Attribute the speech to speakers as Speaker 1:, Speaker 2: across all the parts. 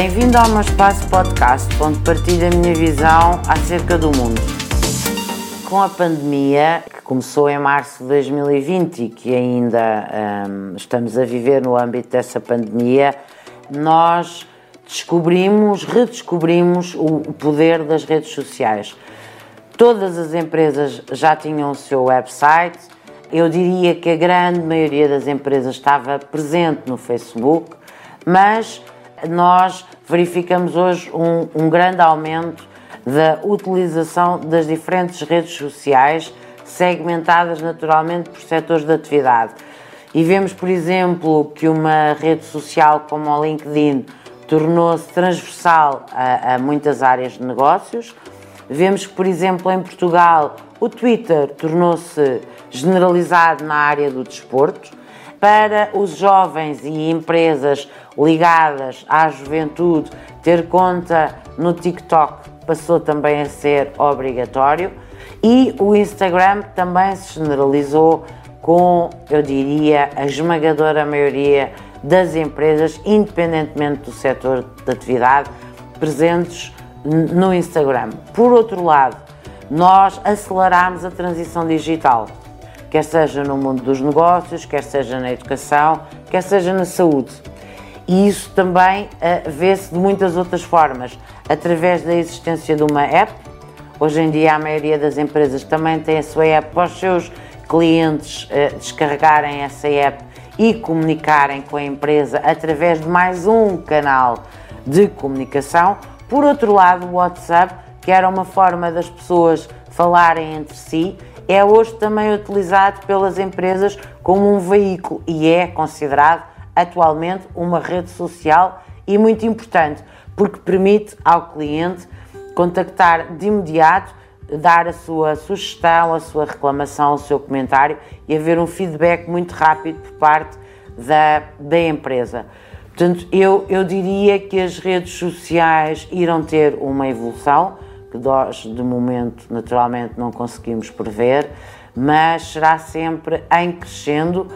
Speaker 1: Bem-vindo ao meu espaço podcast, onde partilho a minha visão acerca do mundo. Com a pandemia, que começou em março de 2020 e que ainda hum, estamos a viver no âmbito dessa pandemia, nós descobrimos, redescobrimos o poder das redes sociais. Todas as empresas já tinham o seu website, eu diria que a grande maioria das empresas estava presente no Facebook, mas nós verificamos hoje um, um grande aumento da utilização das diferentes redes sociais, segmentadas naturalmente por setores de atividade. E vemos, por exemplo, que uma rede social como o LinkedIn tornou-se transversal a, a, muitas áreas de negócios. Vemos que, por exemplo, em Portugal, o Twitter tornou-se generalizado na área do desporto. Para os jovens e empresas ligadas à juventude, ter conta no TikTok passou também a ser obrigatório e o Instagram também se generalizou com, eu diria, a esmagadora maioria das empresas, independentemente do setor de atividade, presentes no Instagram. Por outro lado, nós aceleramos a transição digital, quer seja no mundo dos negócios, quer seja na educação, quer seja na saúde. E isso também uh, vê-se de muitas outras formas, através da existência de uma app. Hoje em dia, a maioria das empresas também tem a sua app para os seus clientes uh, descarregarem essa app e comunicarem com a empresa através de mais um canal de comunicação. Por outro lado, o WhatsApp, que era uma forma das pessoas falarem entre si, é hoje também utilizado pelas empresas como um veículo e é considerado atualmente uma rede social e muito importante, porque permite ao cliente contactar de imediato, dar a sua sugestão, a sua reclamação, o seu comentário e haver um feedback muito rápido por parte da, da empresa. Portanto, eu, eu diria que as redes sociais irão ter uma evolução, que nós, de momento, naturalmente, não conseguimos prever, mas será sempre em crescendo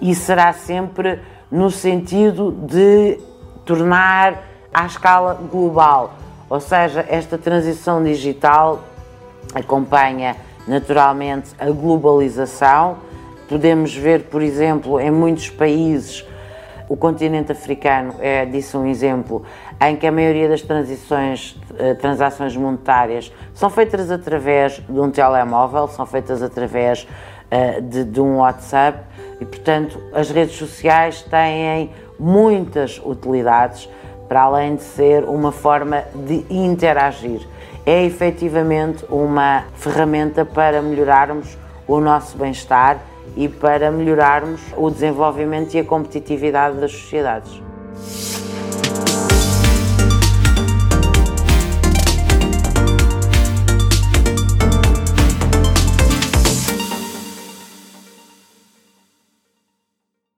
Speaker 1: e será sempre no sentido de tornar à escala global. Ou seja, esta transição digital acompanha naturalmente a globalização. Podemos ver, por exemplo, em muitos países, o continente africano é disso um exemplo, em que a maioria das transições, eh, transações monetárias são feitas através de um telemóvel, são feitas através uh, de, de um WhatsApp e, portanto, as redes sociais têm muitas utilidades para além de ser uma forma de interagir. É efetivamente uma ferramenta para melhorarmos o nosso bem-estar e para melhorarmos o desenvolvimento e a competitividade das sociedades.